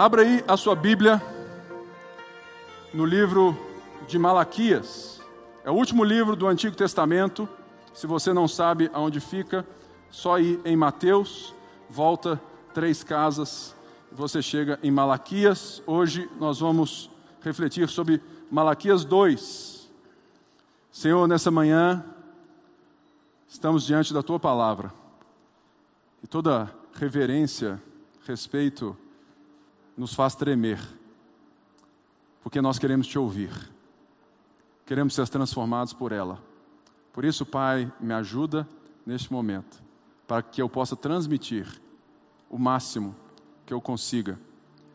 Abra aí a sua Bíblia no livro de Malaquias. É o último livro do Antigo Testamento. Se você não sabe aonde fica, só ir em Mateus, volta três casas, você chega em Malaquias. Hoje nós vamos refletir sobre Malaquias 2. Senhor, nessa manhã, estamos diante da tua palavra. E toda reverência, respeito, nos faz tremer, porque nós queremos te ouvir, queremos ser transformados por ela. Por isso, Pai, me ajuda neste momento, para que eu possa transmitir o máximo que eu consiga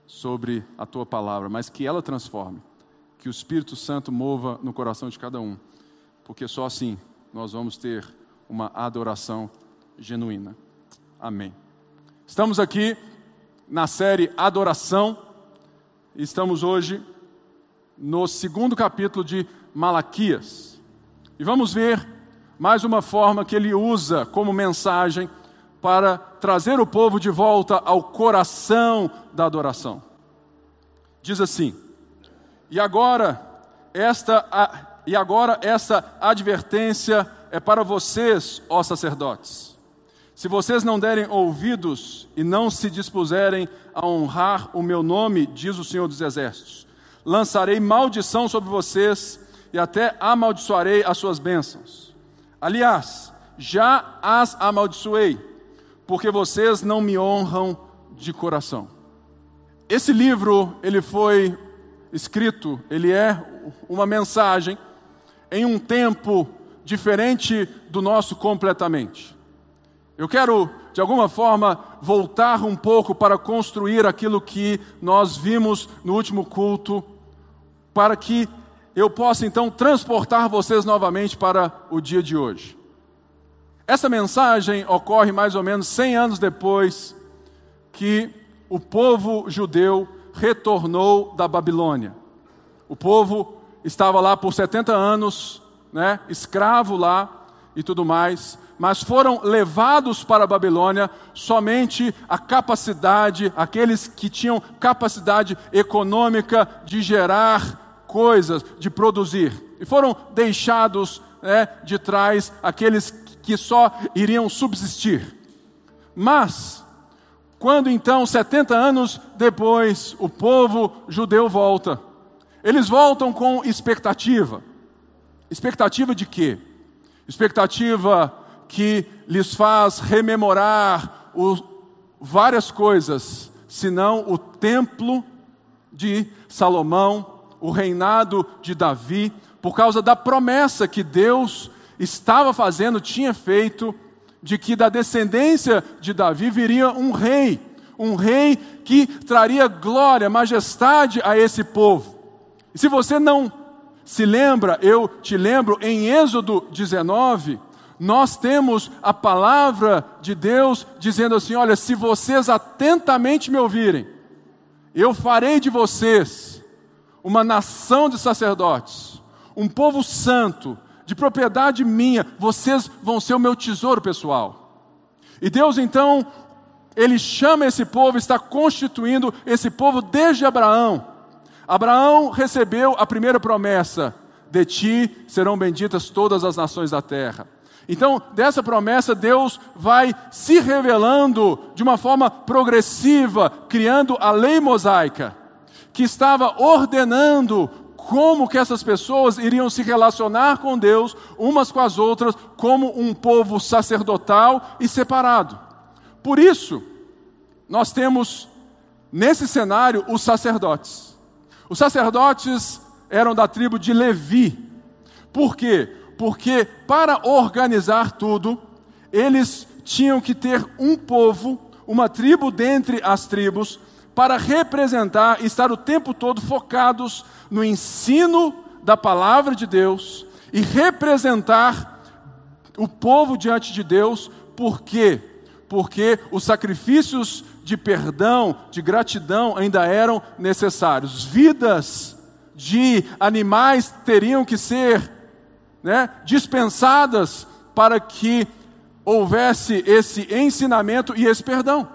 sobre a tua palavra, mas que ela transforme, que o Espírito Santo mova no coração de cada um, porque só assim nós vamos ter uma adoração genuína. Amém. Estamos aqui na série Adoração, estamos hoje no segundo capítulo de Malaquias. E vamos ver mais uma forma que ele usa como mensagem para trazer o povo de volta ao coração da adoração. Diz assim: E agora esta e agora essa advertência é para vocês, ó sacerdotes. Se vocês não derem ouvidos e não se dispuserem a honrar o meu nome, diz o Senhor dos Exércitos, lançarei maldição sobre vocês e até amaldiçoarei as suas bênçãos. Aliás, já as amaldiçoei, porque vocês não me honram de coração. Esse livro, ele foi escrito, ele é uma mensagem em um tempo diferente do nosso completamente. Eu quero, de alguma forma, voltar um pouco para construir aquilo que nós vimos no último culto, para que eu possa então transportar vocês novamente para o dia de hoje. Essa mensagem ocorre mais ou menos 100 anos depois que o povo judeu retornou da Babilônia. O povo estava lá por 70 anos, né, escravo lá e tudo mais mas foram levados para a Babilônia somente a capacidade, aqueles que tinham capacidade econômica de gerar coisas, de produzir. E foram deixados né, de trás aqueles que só iriam subsistir. Mas, quando então, 70 anos depois, o povo judeu volta, eles voltam com expectativa. Expectativa de quê? Expectativa que lhes faz rememorar o, várias coisas, senão o templo de Salomão, o reinado de Davi, por causa da promessa que Deus estava fazendo, tinha feito, de que da descendência de Davi viria um rei, um rei que traria glória, majestade a esse povo. E se você não se lembra, eu te lembro, em Êxodo 19, nós temos a palavra de Deus dizendo assim: olha, se vocês atentamente me ouvirem, eu farei de vocês uma nação de sacerdotes, um povo santo, de propriedade minha, vocês vão ser o meu tesouro pessoal. E Deus então, Ele chama esse povo, está constituindo esse povo desde Abraão. Abraão recebeu a primeira promessa: de ti serão benditas todas as nações da terra. Então, dessa promessa, Deus vai se revelando de uma forma progressiva, criando a lei mosaica, que estava ordenando como que essas pessoas iriam se relacionar com Deus umas com as outras, como um povo sacerdotal e separado. Por isso, nós temos nesse cenário os sacerdotes. Os sacerdotes eram da tribo de Levi. Por quê? Porque para organizar tudo, eles tinham que ter um povo, uma tribo dentre as tribos, para representar e estar o tempo todo focados no ensino da palavra de Deus e representar o povo diante de Deus, por quê? Porque os sacrifícios de perdão, de gratidão ainda eram necessários. Vidas de animais teriam que ser né, dispensadas para que houvesse esse ensinamento e esse perdão.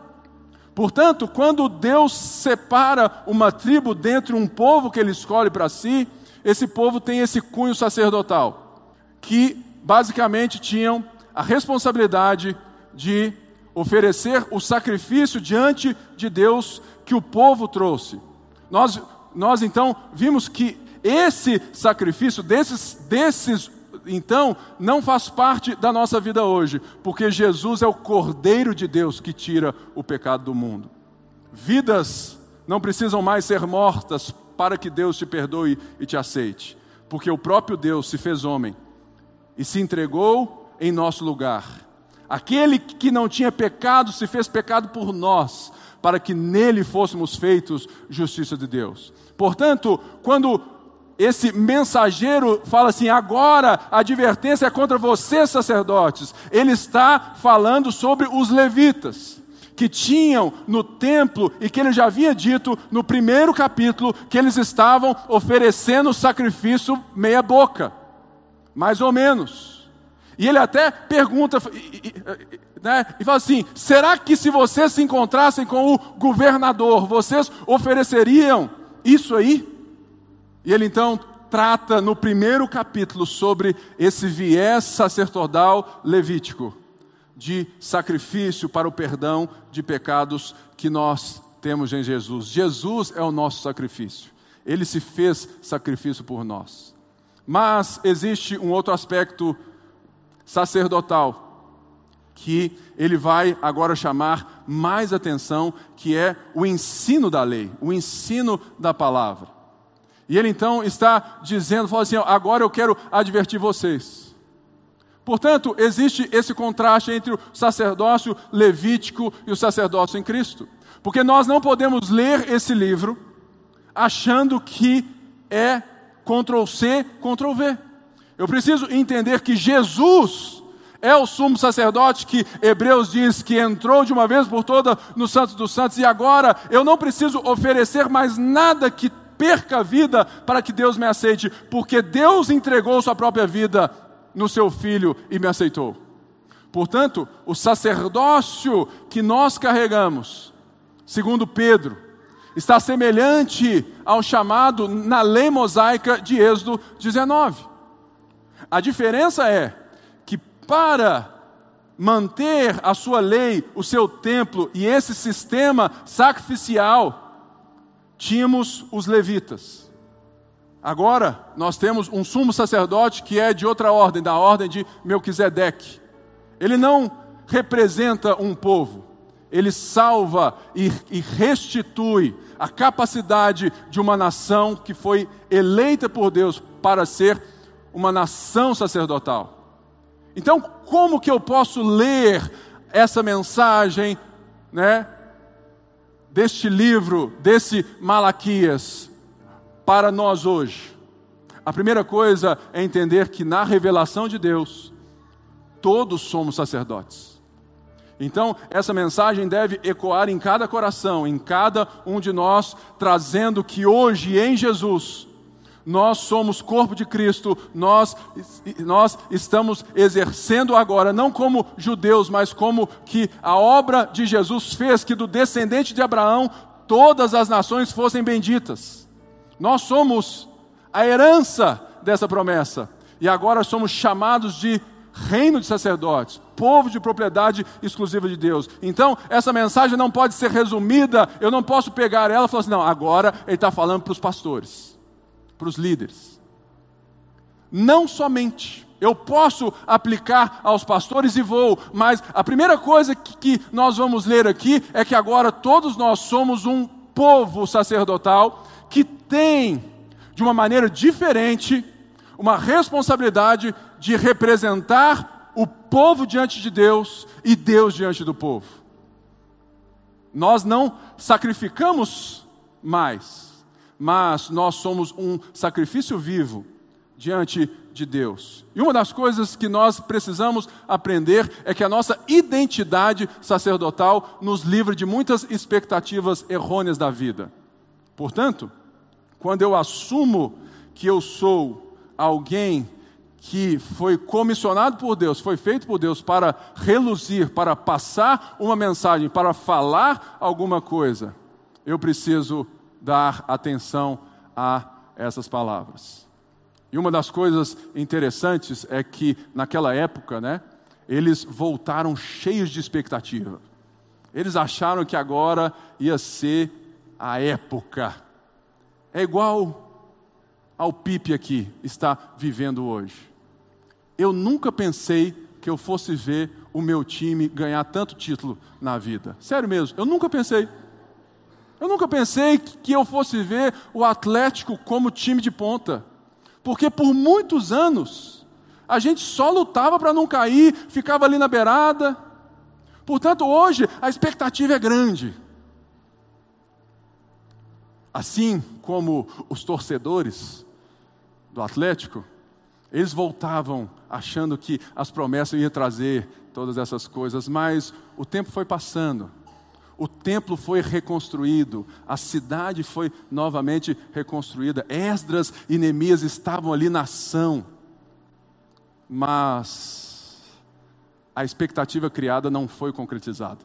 Portanto, quando Deus separa uma tribo dentro de um povo que ele escolhe para si, esse povo tem esse cunho sacerdotal, que basicamente tinham a responsabilidade de oferecer o sacrifício diante de Deus que o povo trouxe. Nós, nós então vimos que esse sacrifício desses, desses então não faz parte da nossa vida hoje, porque Jesus é o Cordeiro de Deus que tira o pecado do mundo. Vidas não precisam mais ser mortas para que Deus te perdoe e te aceite, porque o próprio Deus se fez homem e se entregou em nosso lugar. Aquele que não tinha pecado se fez pecado por nós, para que nele fôssemos feitos justiça de Deus. Portanto, quando esse mensageiro fala assim: agora a advertência é contra vocês, sacerdotes. Ele está falando sobre os levitas, que tinham no templo, e que ele já havia dito no primeiro capítulo, que eles estavam oferecendo sacrifício meia-boca, mais ou menos. E ele até pergunta, né, e fala assim: será que se vocês se encontrassem com o governador, vocês ofereceriam isso aí? E ele então trata no primeiro capítulo sobre esse viés sacerdotal levítico de sacrifício para o perdão de pecados que nós temos em Jesus. Jesus é o nosso sacrifício. Ele se fez sacrifício por nós. Mas existe um outro aspecto sacerdotal que ele vai agora chamar mais atenção, que é o ensino da lei, o ensino da palavra. E ele então está dizendo, fala assim: agora eu quero advertir vocês. Portanto, existe esse contraste entre o sacerdócio levítico e o sacerdócio em Cristo. Porque nós não podemos ler esse livro achando que é Ctrl C, Ctrl V. Eu preciso entender que Jesus é o sumo sacerdote que Hebreus diz que entrou de uma vez por toda no Santos dos Santos e agora eu não preciso oferecer mais nada que perca a vida para que Deus me aceite, porque Deus entregou sua própria vida no seu filho e me aceitou. Portanto, o sacerdócio que nós carregamos, segundo Pedro, está semelhante ao chamado na lei mosaica de Êxodo 19. A diferença é que para manter a sua lei, o seu templo e esse sistema sacrificial, tínhamos os levitas. Agora nós temos um sumo sacerdote que é de outra ordem, da ordem de Melquisedeque. Ele não representa um povo, ele salva e, e restitui a capacidade de uma nação que foi eleita por Deus para ser uma nação sacerdotal. Então, como que eu posso ler essa mensagem, né, deste livro, desse Malaquias, para nós hoje? A primeira coisa é entender que na revelação de Deus, todos somos sacerdotes. Então, essa mensagem deve ecoar em cada coração, em cada um de nós, trazendo que hoje em Jesus, nós somos corpo de Cristo, nós, nós estamos exercendo agora, não como judeus, mas como que a obra de Jesus fez que do descendente de Abraão todas as nações fossem benditas. Nós somos a herança dessa promessa e agora somos chamados de reino de sacerdotes, povo de propriedade exclusiva de Deus. Então, essa mensagem não pode ser resumida, eu não posso pegar ela e falar assim, não, agora ele está falando para os pastores para os líderes. Não somente. Eu posso aplicar aos pastores e vou, mas a primeira coisa que, que nós vamos ler aqui é que agora todos nós somos um povo sacerdotal que tem, de uma maneira diferente, uma responsabilidade de representar o povo diante de Deus e Deus diante do povo. Nós não sacrificamos mais mas nós somos um sacrifício vivo diante de Deus. E uma das coisas que nós precisamos aprender é que a nossa identidade sacerdotal nos livra de muitas expectativas errôneas da vida. Portanto, quando eu assumo que eu sou alguém que foi comissionado por Deus, foi feito por Deus para reluzir, para passar uma mensagem, para falar alguma coisa, eu preciso dar atenção a essas palavras. E uma das coisas interessantes é que naquela época, né, eles voltaram cheios de expectativa. Eles acharam que agora ia ser a época. É igual ao Pipe aqui está vivendo hoje. Eu nunca pensei que eu fosse ver o meu time ganhar tanto título na vida. Sério mesmo, eu nunca pensei. Eu nunca pensei que eu fosse ver o Atlético como time de ponta. Porque por muitos anos a gente só lutava para não cair, ficava ali na beirada. Portanto, hoje a expectativa é grande. Assim como os torcedores do Atlético, eles voltavam achando que as promessas iam trazer todas essas coisas, mas o tempo foi passando. O templo foi reconstruído, a cidade foi novamente reconstruída. Esdras e Neemias estavam ali na ação. Mas a expectativa criada não foi concretizada.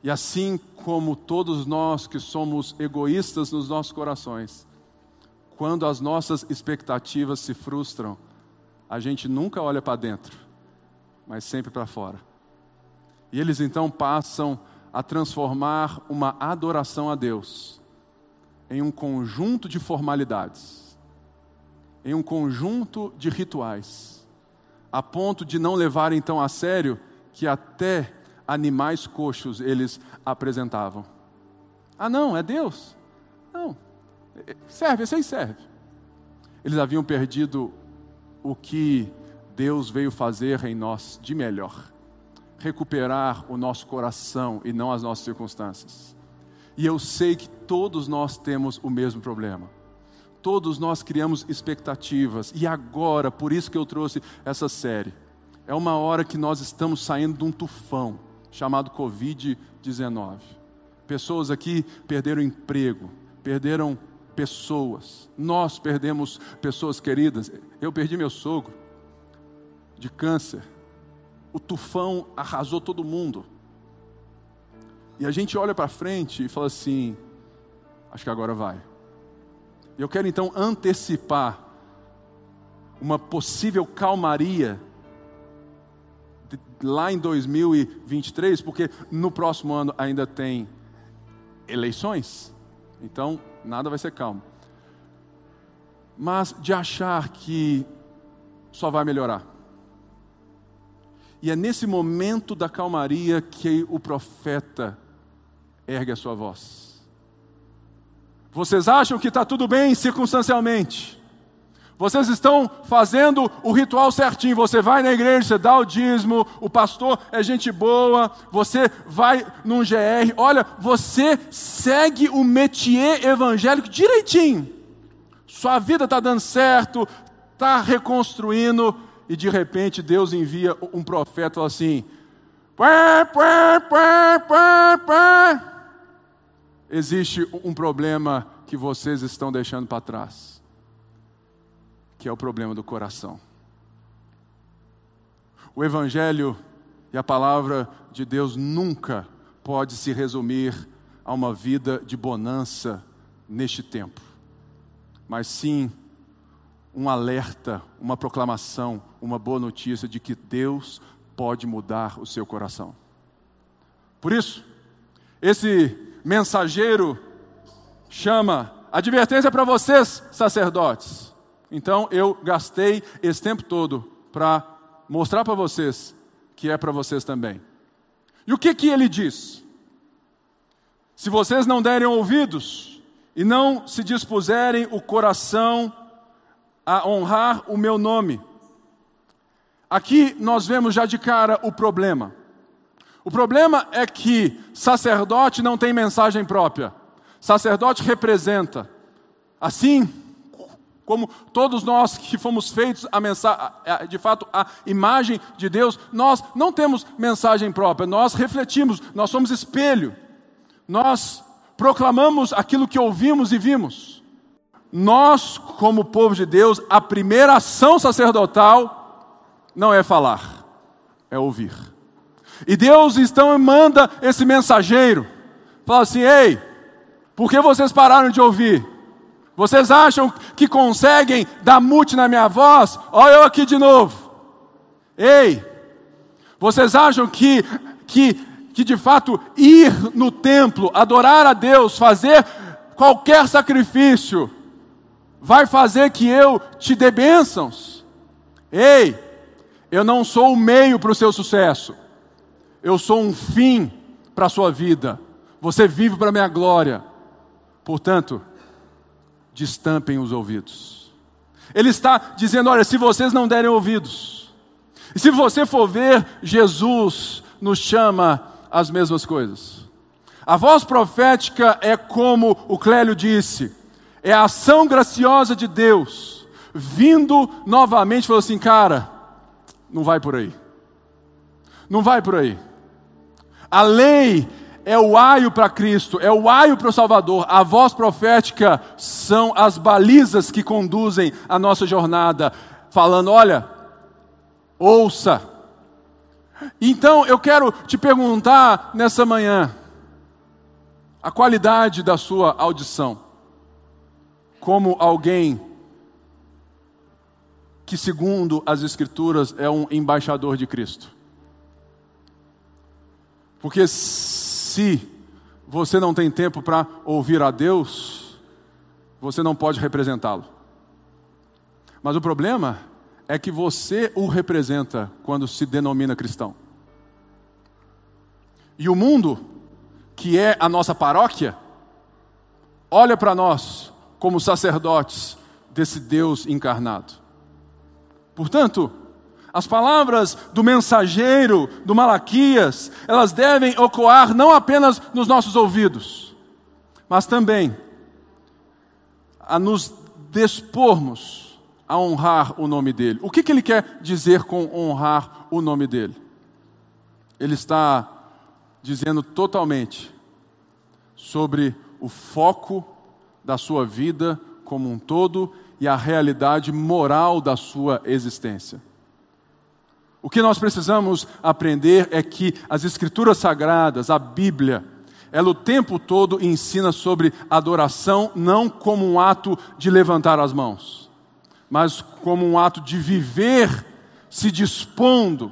E assim como todos nós que somos egoístas nos nossos corações, quando as nossas expectativas se frustram, a gente nunca olha para dentro, mas sempre para fora. E eles então passam a transformar uma adoração a Deus em um conjunto de formalidades, em um conjunto de rituais, a ponto de não levar então a sério que até animais coxos eles apresentavam. Ah, não, é Deus? Não, Serve, esse aí serve. Eles haviam perdido o que Deus veio fazer em nós de melhor recuperar o nosso coração e não as nossas circunstâncias. E eu sei que todos nós temos o mesmo problema. Todos nós criamos expectativas, e agora, por isso que eu trouxe essa série, é uma hora que nós estamos saindo de um tufão chamado Covid-19. Pessoas aqui perderam emprego, perderam pessoas. Nós perdemos pessoas queridas. Eu perdi meu sogro de câncer. O tufão arrasou todo mundo. E a gente olha para frente e fala assim: acho que agora vai. Eu quero então antecipar uma possível calmaria lá em 2023, porque no próximo ano ainda tem eleições. Então, nada vai ser calmo. Mas de achar que só vai melhorar. E é nesse momento da calmaria que o profeta ergue a sua voz. Vocês acham que está tudo bem circunstancialmente? Vocês estão fazendo o ritual certinho. Você vai na igreja, você dá o dízimo, o pastor é gente boa, você vai num GR. Olha, você segue o métier evangélico direitinho. Sua vida está dando certo, está reconstruindo, e de repente Deus envia um profeta assim: pá, pá, pá, pá, pá. existe um problema que vocês estão deixando para trás que é o problema do coração. O Evangelho e a palavra de Deus nunca pode se resumir a uma vida de bonança neste tempo, mas sim um alerta, uma proclamação, uma boa notícia de que Deus pode mudar o seu coração. Por isso, esse mensageiro chama advertência para vocês, sacerdotes. Então eu gastei esse tempo todo para mostrar para vocês que é para vocês também. E o que que ele diz? Se vocês não derem ouvidos e não se dispuserem o coração a honrar o meu nome. Aqui nós vemos já de cara o problema. O problema é que sacerdote não tem mensagem própria. Sacerdote representa. Assim, como todos nós que fomos feitos a mensagem, de fato a imagem de Deus, nós não temos mensagem própria, nós refletimos, nós somos espelho, nós proclamamos aquilo que ouvimos e vimos. nós, como povo de Deus, a primeira ação sacerdotal não é falar, é ouvir. E Deus então manda esse mensageiro, fala assim: ei, por que vocês pararam de ouvir? Vocês acham que conseguem dar mute na minha voz? Olha eu aqui de novo. Ei, vocês acham que, que, que de fato ir no templo, adorar a Deus, fazer qualquer sacrifício, vai fazer que eu te dê bênçãos? Ei, eu não sou o meio para o seu sucesso, eu sou um fim para a sua vida. Você vive para a minha glória. Portanto, destampem os ouvidos. Ele está dizendo: olha, se vocês não derem ouvidos, e se você for ver, Jesus nos chama as mesmas coisas. A voz profética é como o Clélio disse, é a ação graciosa de Deus, vindo novamente, falou assim, cara, não vai por aí. Não vai por aí. A lei é o aio para Cristo, é o aio para o Salvador. A voz profética são as balizas que conduzem a nossa jornada, falando: olha, ouça. Então eu quero te perguntar nessa manhã, a qualidade da sua audição, como alguém que, segundo as Escrituras, é um embaixador de Cristo. Porque se você não tem tempo para ouvir a Deus, você não pode representá-lo. Mas o problema é que você o representa quando se denomina cristão. E o mundo, que é a nossa paróquia, olha para nós como sacerdotes desse Deus encarnado. Portanto, as palavras do mensageiro, do Malaquias, elas devem ecoar não apenas nos nossos ouvidos, mas também a nos dispormos a honrar o nome dele. O que, que ele quer dizer com honrar o nome dele? Ele está dizendo totalmente sobre o foco da sua vida como um todo e a realidade moral da sua existência. O que nós precisamos aprender é que as Escrituras Sagradas, a Bíblia, ela o tempo todo ensina sobre adoração não como um ato de levantar as mãos, mas como um ato de viver se dispondo,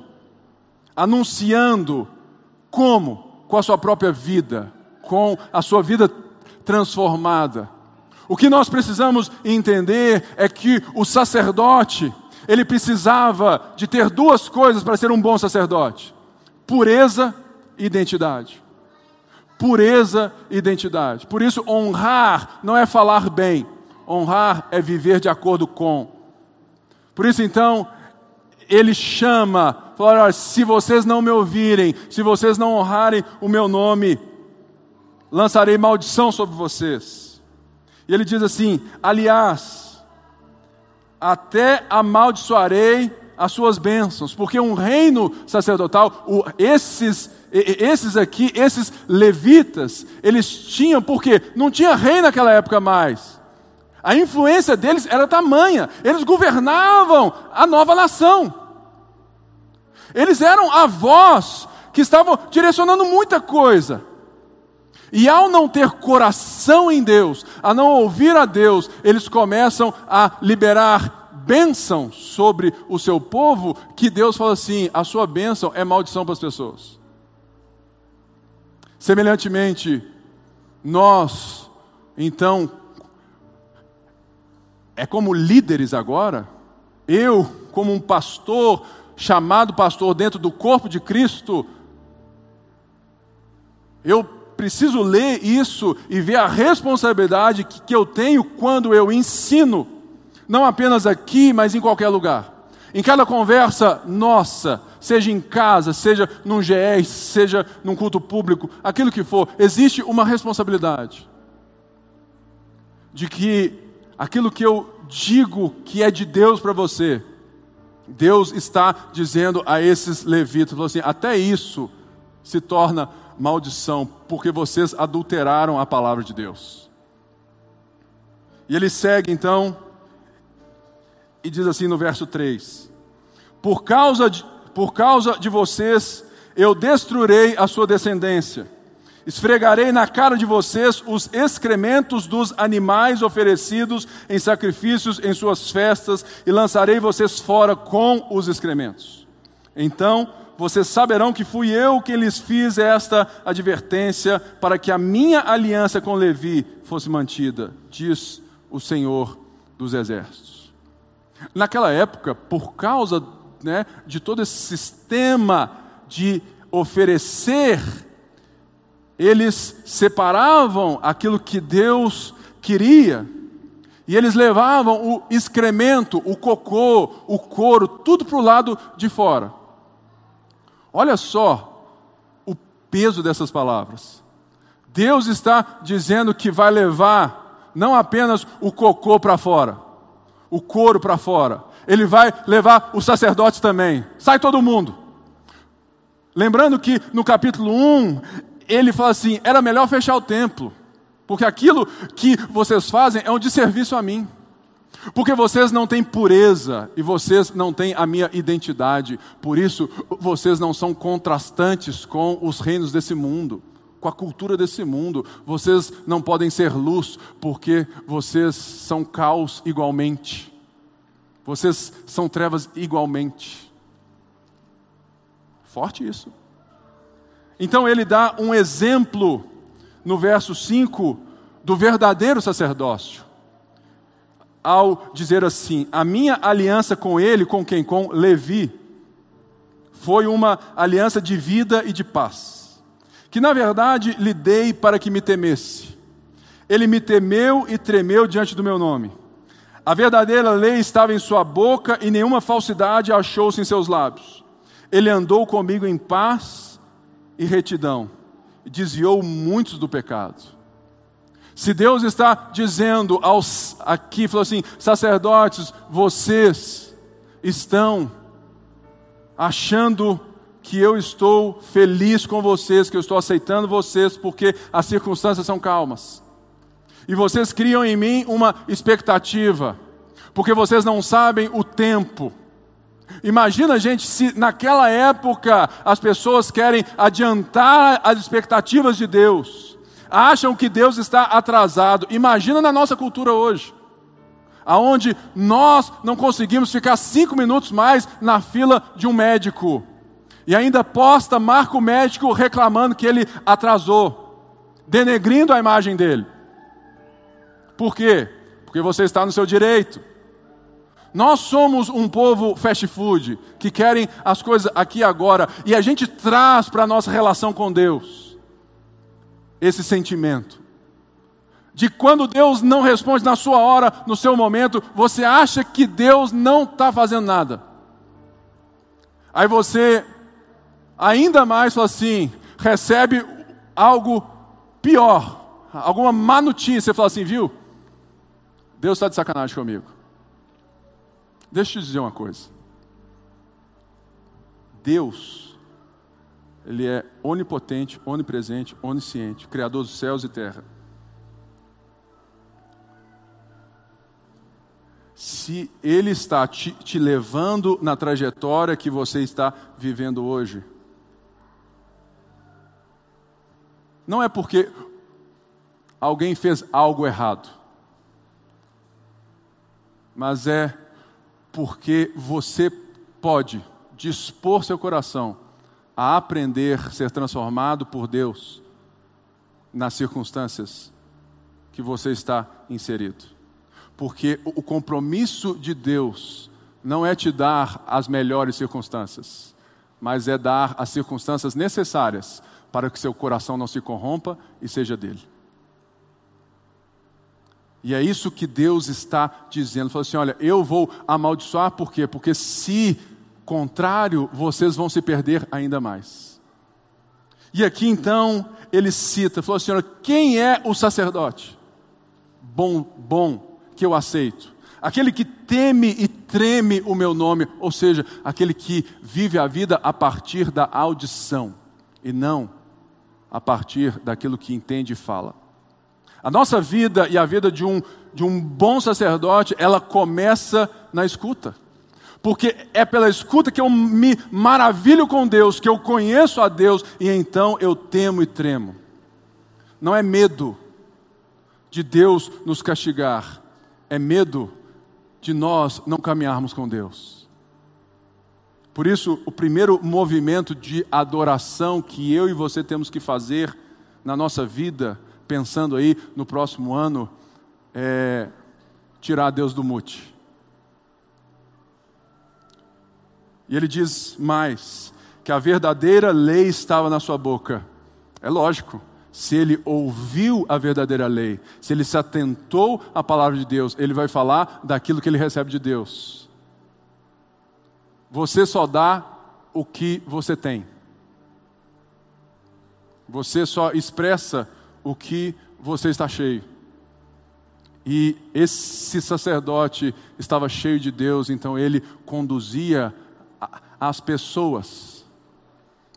anunciando como? Com a sua própria vida, com a sua vida transformada. O que nós precisamos entender é que o sacerdote, ele precisava de ter duas coisas para ser um bom sacerdote: pureza e identidade. Pureza e identidade. Por isso, honrar não é falar bem, honrar é viver de acordo com. Por isso, então, ele chama, fala: olha, se vocês não me ouvirem, se vocês não honrarem o meu nome, lançarei maldição sobre vocês. E ele diz assim: aliás, até amaldiçoarei as suas bênçãos, porque um reino sacerdotal, o, esses, esses aqui, esses levitas, eles tinham, porque não tinha rei naquela época mais. A influência deles era tamanha, eles governavam a nova nação. Eles eram a voz que estavam direcionando muita coisa. E ao não ter coração em Deus, a não ouvir a Deus, eles começam a liberar bênção sobre o seu povo, que Deus fala assim: a sua bênção é maldição para as pessoas. Semelhantemente, nós, então, é como líderes agora, eu, como um pastor, chamado pastor dentro do corpo de Cristo, eu preciso ler isso e ver a responsabilidade que, que eu tenho quando eu ensino, não apenas aqui, mas em qualquer lugar. Em cada conversa nossa, seja em casa, seja num GS, seja num culto público, aquilo que for, existe uma responsabilidade de que aquilo que eu digo que é de Deus para você, Deus está dizendo a esses levitas, assim, até isso se torna maldição, porque vocês adulteraram a palavra de Deus. E ele segue então e diz assim no verso 3: Por causa de, por causa de vocês eu destruirei a sua descendência. Esfregarei na cara de vocês os excrementos dos animais oferecidos em sacrifícios em suas festas e lançarei vocês fora com os excrementos. Então vocês saberão que fui eu quem lhes fiz esta advertência para que a minha aliança com Levi fosse mantida, diz o Senhor dos Exércitos. Naquela época, por causa né, de todo esse sistema de oferecer, eles separavam aquilo que Deus queria e eles levavam o excremento, o cocô, o couro, tudo para o lado de fora. Olha só o peso dessas palavras. Deus está dizendo que vai levar não apenas o cocô para fora, o couro para fora, ele vai levar os sacerdotes também. Sai todo mundo. Lembrando que no capítulo 1, ele fala assim: era melhor fechar o templo, porque aquilo que vocês fazem é um desserviço a mim. Porque vocês não têm pureza e vocês não têm a minha identidade. Por isso, vocês não são contrastantes com os reinos desse mundo, com a cultura desse mundo. Vocês não podem ser luz, porque vocês são caos igualmente. Vocês são trevas igualmente. Forte isso. Então ele dá um exemplo no verso 5 do verdadeiro sacerdócio ao dizer assim: a minha aliança com ele, com quem? Com Levi, foi uma aliança de vida e de paz, que na verdade lhe dei para que me temesse. Ele me temeu e tremeu diante do meu nome. A verdadeira lei estava em sua boca e nenhuma falsidade achou-se em seus lábios. Ele andou comigo em paz e retidão, e desviou muitos do pecado. Se Deus está dizendo aos aqui, falou assim, sacerdotes, vocês estão achando que eu estou feliz com vocês, que eu estou aceitando vocês porque as circunstâncias são calmas. E vocês criam em mim uma expectativa, porque vocês não sabem o tempo. Imagina, gente, se naquela época as pessoas querem adiantar as expectativas de Deus acham que Deus está atrasado. Imagina na nossa cultura hoje, aonde nós não conseguimos ficar cinco minutos mais na fila de um médico e ainda posta marca o médico reclamando que ele atrasou, denegrindo a imagem dele. Por quê? Porque você está no seu direito. Nós somos um povo fast food que querem as coisas aqui e agora e a gente traz para a nossa relação com Deus esse sentimento. De quando Deus não responde na sua hora, no seu momento, você acha que Deus não está fazendo nada. Aí você, ainda mais, assim, recebe algo pior, alguma má notícia, você fala assim, viu? Deus está de sacanagem comigo. Deixa eu te dizer uma coisa. Deus ele é onipotente, onipresente, onisciente, criador dos céus e terra. Se Ele está te, te levando na trajetória que você está vivendo hoje, não é porque alguém fez algo errado, mas é porque você pode dispor seu coração a aprender ser transformado por Deus nas circunstâncias que você está inserido. Porque o compromisso de Deus não é te dar as melhores circunstâncias, mas é dar as circunstâncias necessárias para que seu coração não se corrompa e seja dele. E é isso que Deus está dizendo. Falou assim: olha, eu vou amaldiçoar, por quê? Porque se contrário, vocês vão se perder ainda mais. E aqui então ele cita, falou assim: quem é o sacerdote? Bom, bom, que eu aceito. Aquele que teme e treme o meu nome, ou seja, aquele que vive a vida a partir da audição e não a partir daquilo que entende e fala. A nossa vida e a vida de um de um bom sacerdote, ela começa na escuta. Porque é pela escuta que eu me maravilho com Deus, que eu conheço a Deus e então eu temo e tremo. Não é medo de Deus nos castigar, é medo de nós não caminharmos com Deus. Por isso, o primeiro movimento de adoração que eu e você temos que fazer na nossa vida, pensando aí no próximo ano, é tirar Deus do mute. E ele diz mais: que a verdadeira lei estava na sua boca. É lógico, se ele ouviu a verdadeira lei, se ele se atentou à palavra de Deus, ele vai falar daquilo que ele recebe de Deus. Você só dá o que você tem. Você só expressa o que você está cheio. E esse sacerdote estava cheio de Deus, então ele conduzia as pessoas.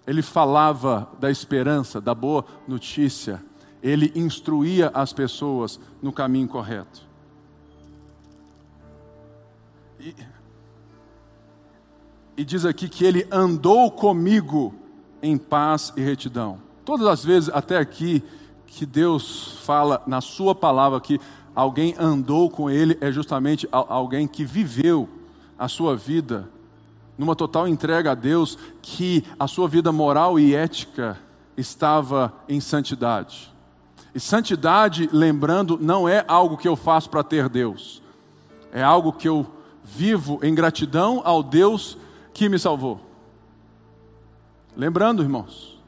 Ele falava da esperança, da boa notícia. Ele instruía as pessoas no caminho correto. E, e diz aqui que ele andou comigo em paz e retidão. Todas as vezes até aqui que Deus fala na sua palavra que alguém andou com ele é justamente alguém que viveu a sua vida numa total entrega a Deus, que a sua vida moral e ética estava em santidade. E santidade, lembrando, não é algo que eu faço para ter Deus, é algo que eu vivo em gratidão ao Deus que me salvou. Lembrando, irmãos,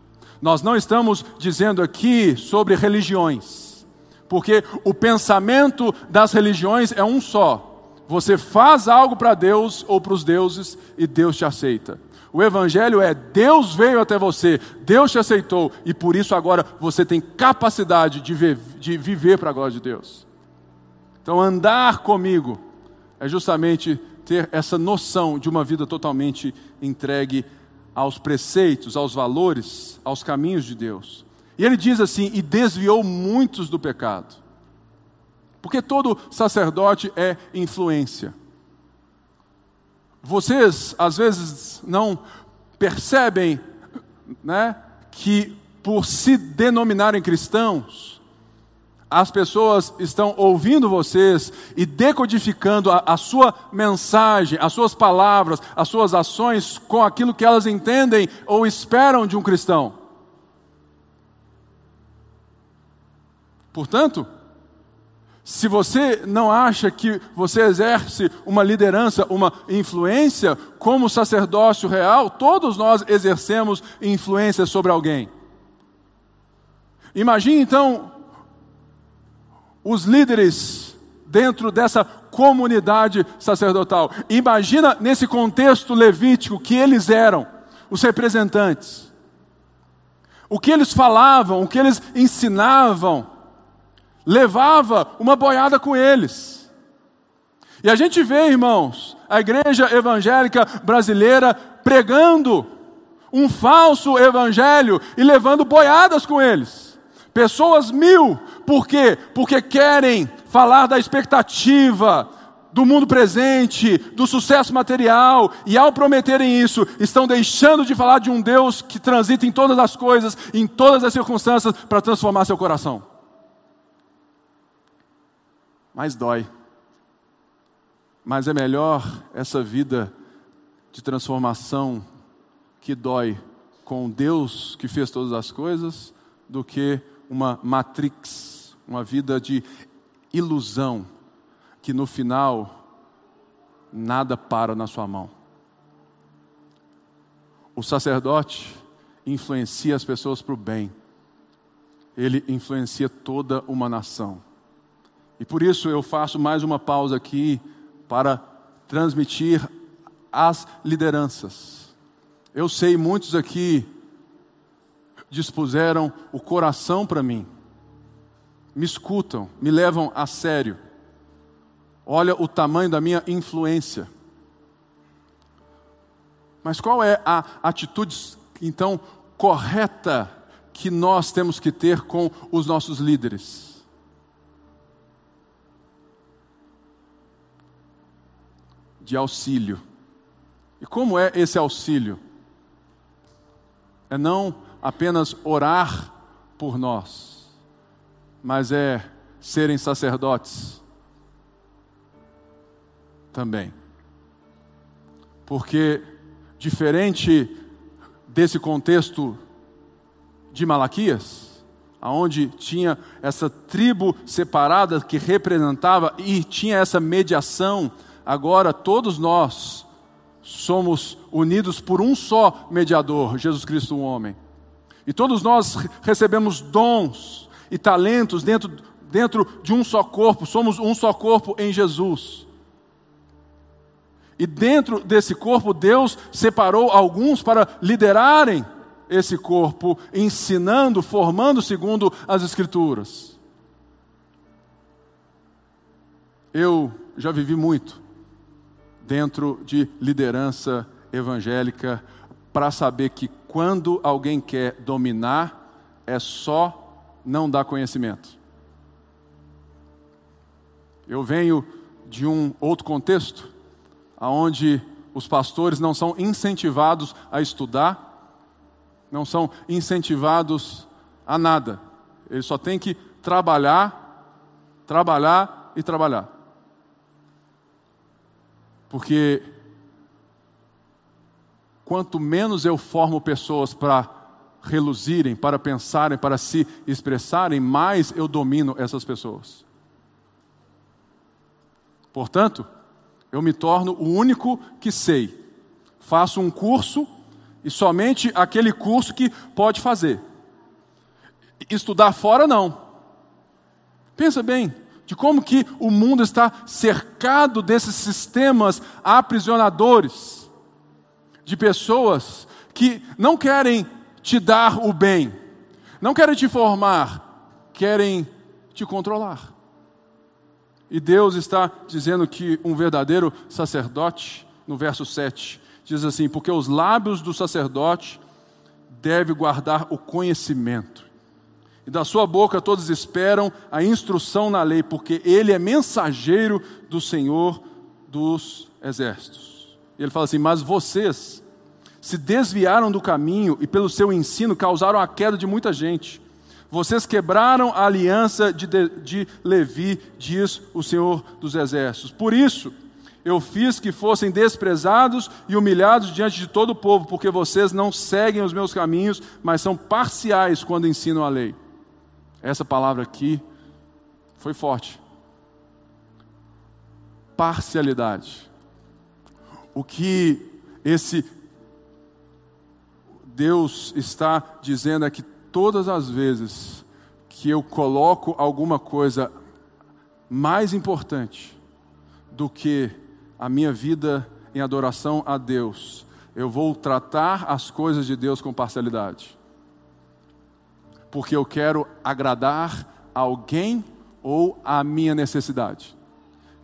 nós não estamos dizendo aqui sobre religiões, porque o pensamento das religiões é um só você faz algo para Deus ou para os deuses e Deus te aceita. O Evangelho é Deus veio até você, Deus te aceitou e por isso agora você tem capacidade de, ver, de viver para a glória de Deus. Então, andar comigo é justamente ter essa noção de uma vida totalmente entregue aos preceitos, aos valores, aos caminhos de Deus. E ele diz assim: e desviou muitos do pecado. Porque todo sacerdote é influência. Vocês, às vezes, não percebem né, que, por se denominarem cristãos, as pessoas estão ouvindo vocês e decodificando a, a, sua mensagem, as suas palavras, as suas ações com aquilo que elas entendem ou esperam de um cristão. Portanto, se você não acha que você exerce uma liderança, uma influência como sacerdócio real, todos nós exercemos influência sobre alguém. Imagine então os líderes dentro dessa comunidade sacerdotal. Imagina nesse contexto levítico que eles eram, os representantes. O que eles falavam, o que eles ensinavam, levava uma boiada com eles. E a gente vê, irmãos, a igreja evangélica brasileira pregando um falso evangelho e levando boiadas com eles. Pessoas mil, por quê? Porque querem falar da expectativa, do mundo presente, do sucesso material, e ao prometerem isso, estão deixando de falar de um Deus que transita em todas as coisas, em todas as circunstâncias, para transformar seu coração mais dói. Mas é melhor essa vida de transformação que dói com Deus que fez todas as coisas do que uma matrix, uma vida de ilusão que no final nada para na sua mão. O sacerdote influencia as pessoas para o bem, ele influencia toda uma nação. E por isso eu faço mais uma pausa aqui para transmitir as lideranças. Eu sei, muitos aqui dispuseram o coração para mim, me escutam, me levam a sério. Olha o tamanho da minha influência. Mas qual é a atitude, então, correta que nós temos que ter com os nossos líderes? De auxílio. E como é esse auxílio? É não apenas orar por nós, mas é serem sacerdotes também. Porque, diferente desse contexto de Malaquias, aonde tinha essa tribo separada que representava e tinha essa mediação, agora todos nós somos unidos por um só mediador, Jesus Cristo, o um homem. E todos nós recebemos dons e talentos dentro, dentro de um só corpo, somos um só corpo em Jesus. E dentro desse corpo, Deus separou alguns para liderarem esse corpo, ensinando, formando segundo as Escrituras. Eu já vivi muito dentro de liderança evangélica para saber que quando alguém quer dominar, é só não dar conhecimento. Eu venho de um outro contexto, onde os pastores não são incentivados a estudar, não são incentivados a nada. Eles só têm que trabalhar, trabalhar e trabalhar. Porque quanto menos eu formo pessoas para reluzirem, para pensarem, para se expressarem, mais eu domino essas pessoas. Portanto, eu me torno o único que sei. Faço um curso e somente aquele curso que pode fazer. Estudar fora, não. Pensa bem de como que o mundo está cercado desses sistemas aprisionadores de pessoas que não querem te dar o bem, não querem te formar, querem te controlar. E Deus está dizendo que um verdadeiro sacerdote, no verso 7, diz assim: Porque os lábios do sacerdote devem guardar o conhecimento, e da sua boca todos esperam a instrução na lei, porque ele é mensageiro do Senhor dos exércitos. E ele fala assim: Mas vocês se desviaram do caminho e, pelo seu ensino, causaram a queda de muita gente. Vocês quebraram a aliança de, de, de Levi, diz o Senhor dos Exércitos. Por isso, eu fiz que fossem desprezados e humilhados diante de todo o povo, porque vocês não seguem os meus caminhos, mas são parciais quando ensinam a lei. Essa palavra aqui foi forte. Parcialidade o que esse Deus está dizendo é que todas as vezes que eu coloco alguma coisa mais importante do que a minha vida em adoração a Deus, eu vou tratar as coisas de Deus com parcialidade. Porque eu quero agradar alguém ou a minha necessidade.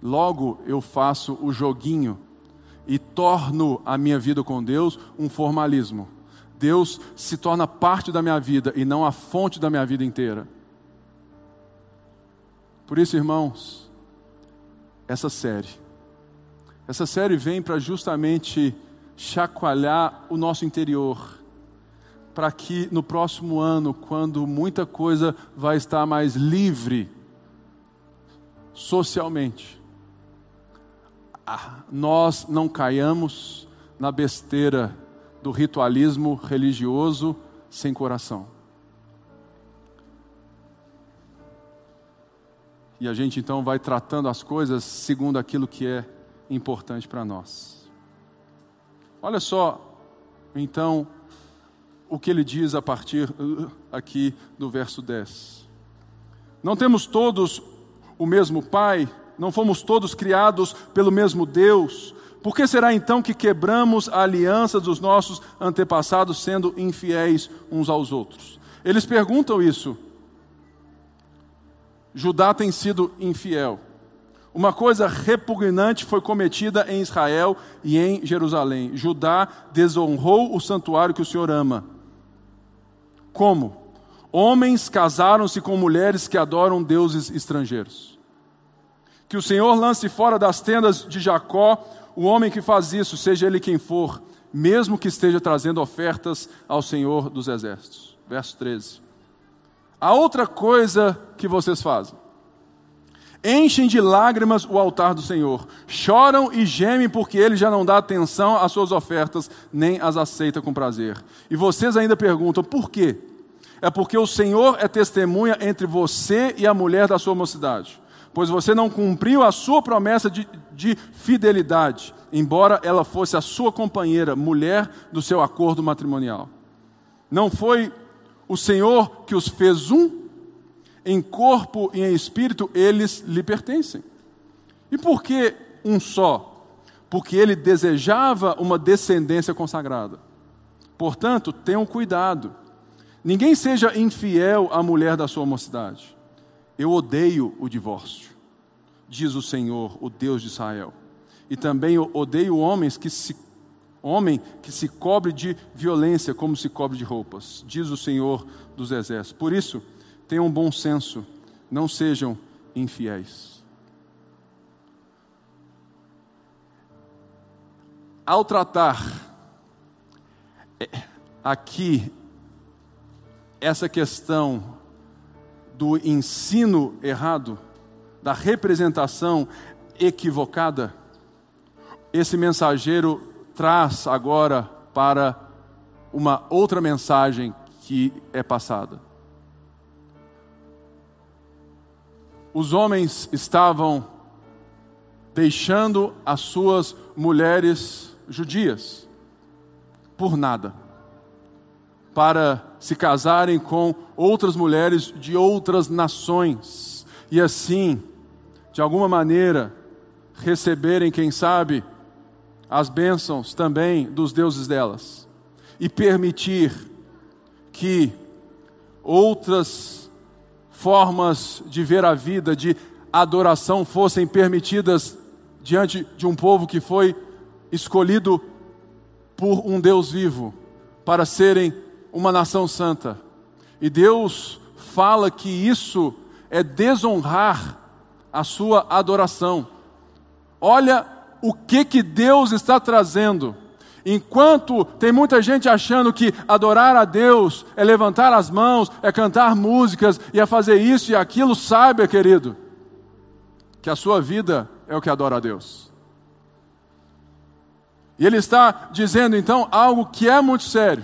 Logo eu faço o joguinho e torno a minha vida com Deus um formalismo. Deus se torna parte da minha vida e não a fonte da minha vida inteira. Por isso, irmãos, essa série, essa série vem para justamente chacoalhar o nosso interior, para que no próximo ano, quando muita coisa vai estar mais livre socialmente, nós não caiamos na besteira do ritualismo religioso sem coração. E a gente então vai tratando as coisas segundo aquilo que é importante para nós. Olha só, então, o que ele diz a partir uh, aqui do verso 10. Não temos todos o mesmo Pai, não fomos todos criados pelo mesmo Deus? Por que será então que quebramos a aliança dos nossos antepassados, sendo infiéis uns aos outros? Eles perguntam isso. Judá tem sido infiel. Uma coisa repugnante foi cometida em Israel e em Jerusalém. Judá desonrou o santuário que o Senhor ama. Como? Homens casaram-se com mulheres que adoram deuses estrangeiros que o Senhor lance fora das tendas de Jacó o homem que faz isso, seja ele quem for, mesmo que esteja trazendo ofertas ao Senhor dos Exércitos. Verso 13. A outra coisa que vocês fazem. Enchem de lágrimas o altar do Senhor, choram e gemem porque ele já não dá atenção às suas ofertas, nem as aceita com prazer. E vocês ainda perguntam: por quê? É porque o Senhor é testemunha entre você e a mulher da sua mocidade, pois você não cumpriu a sua promessa de, de fidelidade, embora ela fosse a sua companheira, mulher do seu acordo matrimonial. Não foi o Senhor que os fez um em corpo e em espírito, eles lhe pertencem. E por que um só? Porque ele desejava uma descendência consagrada. Portanto, tenham cuidado. Ninguém seja infiel à mulher da sua mocidade. Eu odeio o divórcio, diz o Senhor, o Deus de Israel. E também odeio homens que se homem que se cobre de violência como se cobre de roupas, diz o Senhor dos exércitos. Por isso, tenham bom senso, não sejam infiéis. Ao tratar é, aqui essa questão do ensino errado, da representação equivocada, esse mensageiro traz agora para uma outra mensagem que é passada. Os homens estavam deixando as suas mulheres judias por nada, para se casarem com outras mulheres de outras nações e assim, de alguma maneira, receberem, quem sabe, as bênçãos também dos deuses delas e permitir que outras formas de ver a vida, de adoração fossem permitidas diante de um povo que foi escolhido por um Deus vivo para serem uma nação santa. E Deus fala que isso é desonrar a sua adoração. Olha o que que Deus está trazendo Enquanto tem muita gente achando que adorar a Deus é levantar as mãos, é cantar músicas e é fazer isso e aquilo, saiba, querido, que a sua vida é o que adora a Deus. E ele está dizendo então algo que é muito sério.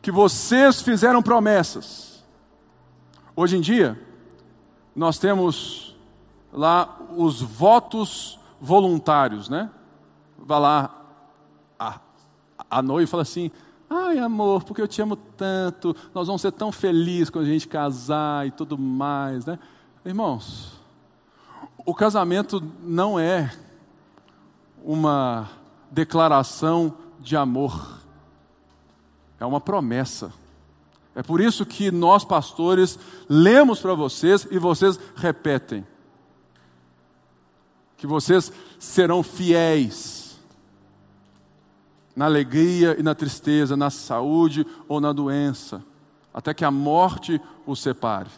Que vocês fizeram promessas. Hoje em dia, nós temos lá os votos voluntários, né? Vai lá a, a noiva e fala assim: Ai, amor, porque eu te amo tanto, nós vamos ser tão felizes quando a gente casar e tudo mais, né? Irmãos, o casamento não é uma declaração de amor, é uma promessa. É por isso que nós, pastores, lemos para vocês e vocês repetem que vocês serão fiéis na alegria e na tristeza, na saúde ou na doença, até que a morte os separe.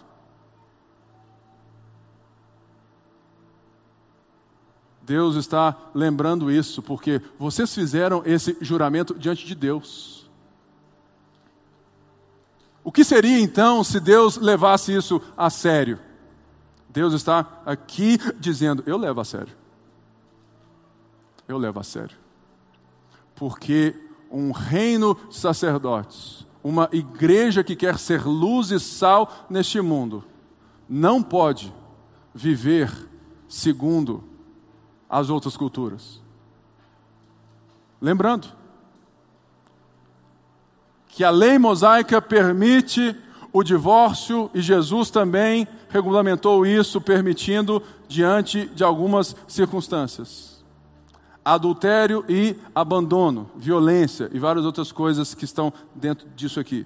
Deus está lembrando isso, porque vocês fizeram esse juramento diante de Deus. O que seria então se Deus levasse isso a sério? Deus está aqui dizendo: Eu levo a sério. Eu levo a sério. Porque um reino de sacerdotes, uma igreja que quer ser luz e sal neste mundo, não pode viver segundo as outras culturas. Lembrando que a lei mosaica permite o divórcio e Jesus também regulamentou isso, permitindo diante de algumas circunstâncias. Adultério e abandono, violência e várias outras coisas que estão dentro disso aqui.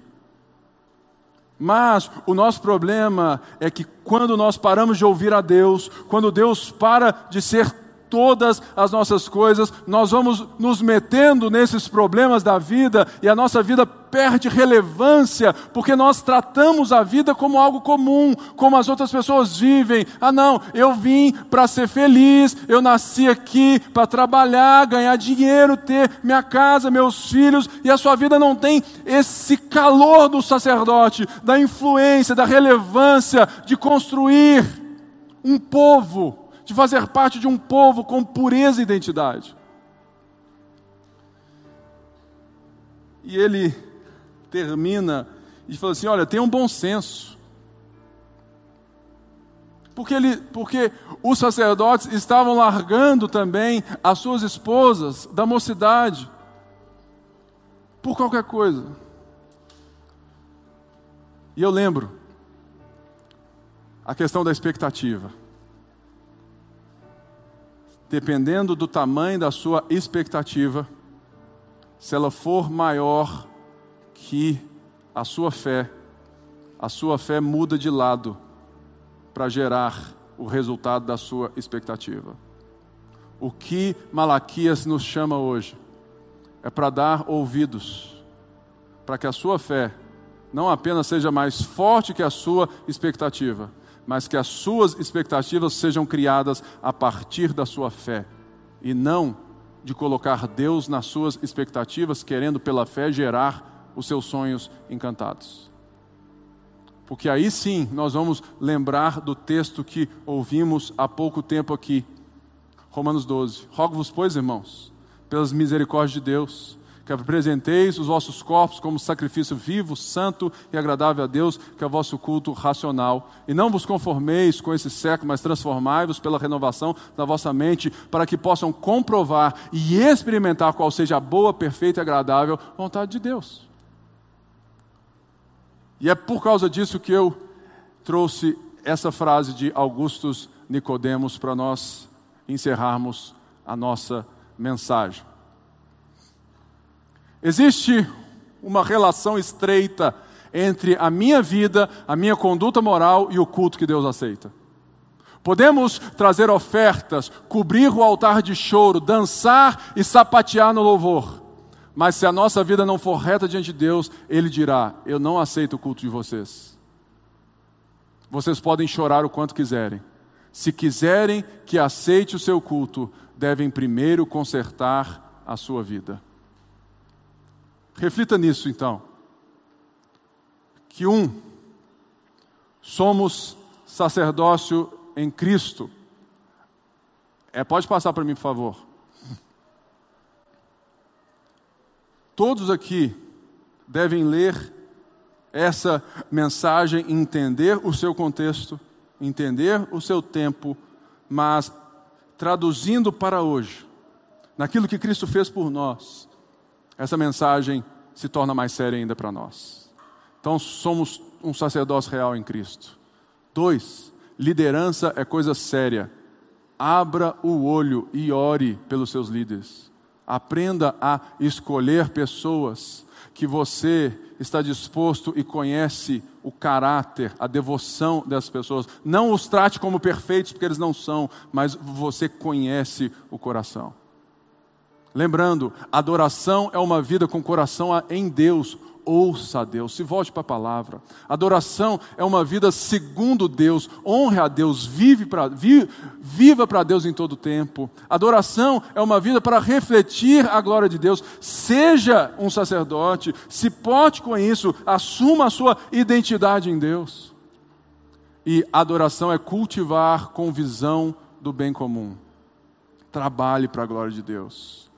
Mas o nosso problema é que quando nós paramos de ouvir a Deus, quando Deus para de ser todas as nossas coisas, nós vamos nos metendo nesses problemas da vida e a nossa vida perde relevância, porque nós tratamos a vida como algo comum, como as outras pessoas vivem. Ah, não, eu vim para ser feliz, eu nasci aqui para trabalhar, ganhar dinheiro, ter minha casa, meus filhos, e a sua vida não tem esse calor do sacerdote, da influência, da relevância de construir um povo de fazer parte de um povo com pureza e identidade. E ele termina e fala assim: olha, tenha um bom senso. Porque, ele, porque os sacerdotes estavam largando também as suas esposas da mocidade por qualquer coisa. E eu lembro a questão da expectativa dependendo do tamanho da sua expectativa, se ela for maior que a sua fé, a sua fé muda de lado para gerar o resultado da sua expectativa. O que Malaquias nos chama hoje é para dar ouvidos, para que a sua fé não apenas seja mais forte que a sua expectativa, mas que as suas expectativas sejam criadas a partir da sua fé e não de colocar Deus nas suas expectativas, querendo pela fé gerar os seus sonhos encantados. Porque aí sim nós vamos lembrar do texto que ouvimos há pouco tempo aqui, Romanos 12. Rogo-vos, pois, irmãos, pelas misericórdias de Deus, que apresenteis os vossos corpos como sacrifício vivo, santo e agradável a Deus, que é o vosso culto racional. E não vos conformeis com esse século, mas transformai-vos pela renovação da vossa mente, para que possam comprovar e experimentar qual seja a boa, perfeita e agradável vontade de Deus. E é por causa disso que eu trouxe essa frase de Augustus Nicodemos para nós encerrarmos a nossa mensagem. Existe uma relação estreita entre a minha vida, a minha conduta moral e o culto que Deus aceita. Podemos trazer ofertas, cobrir o altar de choro, dançar e sapatear no louvor. Mas se a nossa vida não for reta diante de Deus, Ele dirá: Eu não aceito o culto de vocês. Vocês podem chorar o quanto quiserem. Se quiserem que aceite o seu culto, devem primeiro consertar a sua vida. Reflita nisso então. Que um, somos sacerdócio em Cristo. É, pode passar para mim, por favor. Todos aqui devem ler essa mensagem, entender o seu contexto, entender o seu tempo, mas traduzindo para hoje, naquilo que Cristo fez por nós, essa mensagem se torna mais séria ainda para nós. Então, somos um sacerdócio real em Cristo. Dois, liderança é coisa séria. Abra o olho e ore pelos seus líderes. Aprenda a escolher pessoas que você está disposto e conhece o caráter, a devoção dessas pessoas. Não os trate como perfeitos, porque eles não são, mas você conhece o coração. Lembrando, adoração é uma vida com coração em Deus. Ouça a Deus, se volte para a palavra. Adoração é uma vida segundo Deus, honre a Deus, vive pra, vi, viva para Deus em todo tempo. Adoração é uma vida para refletir a glória de Deus. Seja um sacerdote, se porte com isso, assuma a sua identidade em Deus. E adoração é cultivar com visão do bem comum. Trabalhe para a glória de Deus.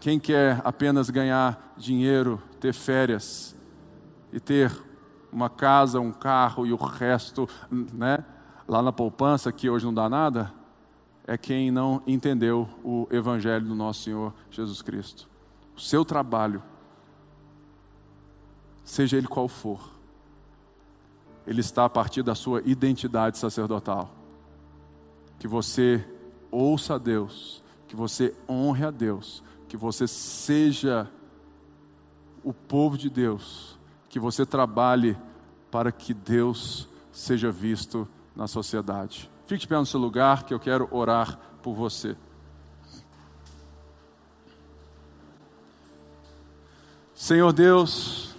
Quem quer apenas ganhar dinheiro, ter férias e ter uma casa, um carro e o resto, né, lá na poupança, que hoje não dá nada, é quem não entendeu o evangelho do nosso Senhor Jesus Cristo. O seu trabalho, seja ele qual for, ele está a partir da sua identidade sacerdotal. Que você ouça a Deus, que você honre a Deus, que você seja o povo de Deus, que você trabalhe para que Deus seja visto na sociedade. Fique de pé no seu lugar, que eu quero orar por você. Senhor Deus,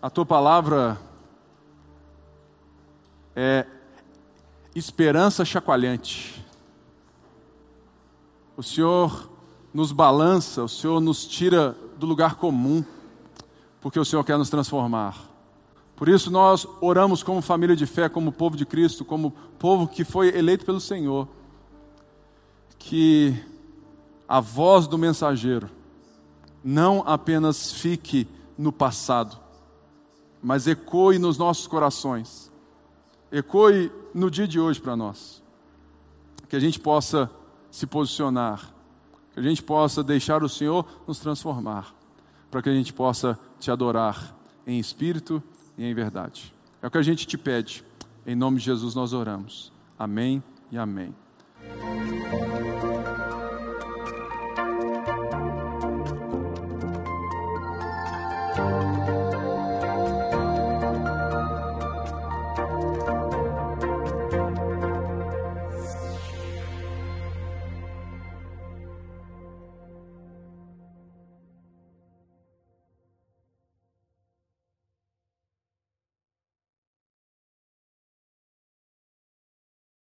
a tua palavra é esperança chacoalhante. O Senhor nos balança, o Senhor nos tira do lugar comum, porque o Senhor quer nos transformar. Por isso nós oramos como família de fé, como povo de Cristo, como povo que foi eleito pelo Senhor, que a voz do mensageiro não apenas fique no passado, mas ecoe nos nossos corações, ecoe no dia de hoje para nós, que a gente possa se posicionar, que a gente possa deixar o Senhor nos transformar, para que a gente possa te adorar em espírito e em verdade. É o que a gente te pede. Em nome de Jesus nós oramos. Amém e amém.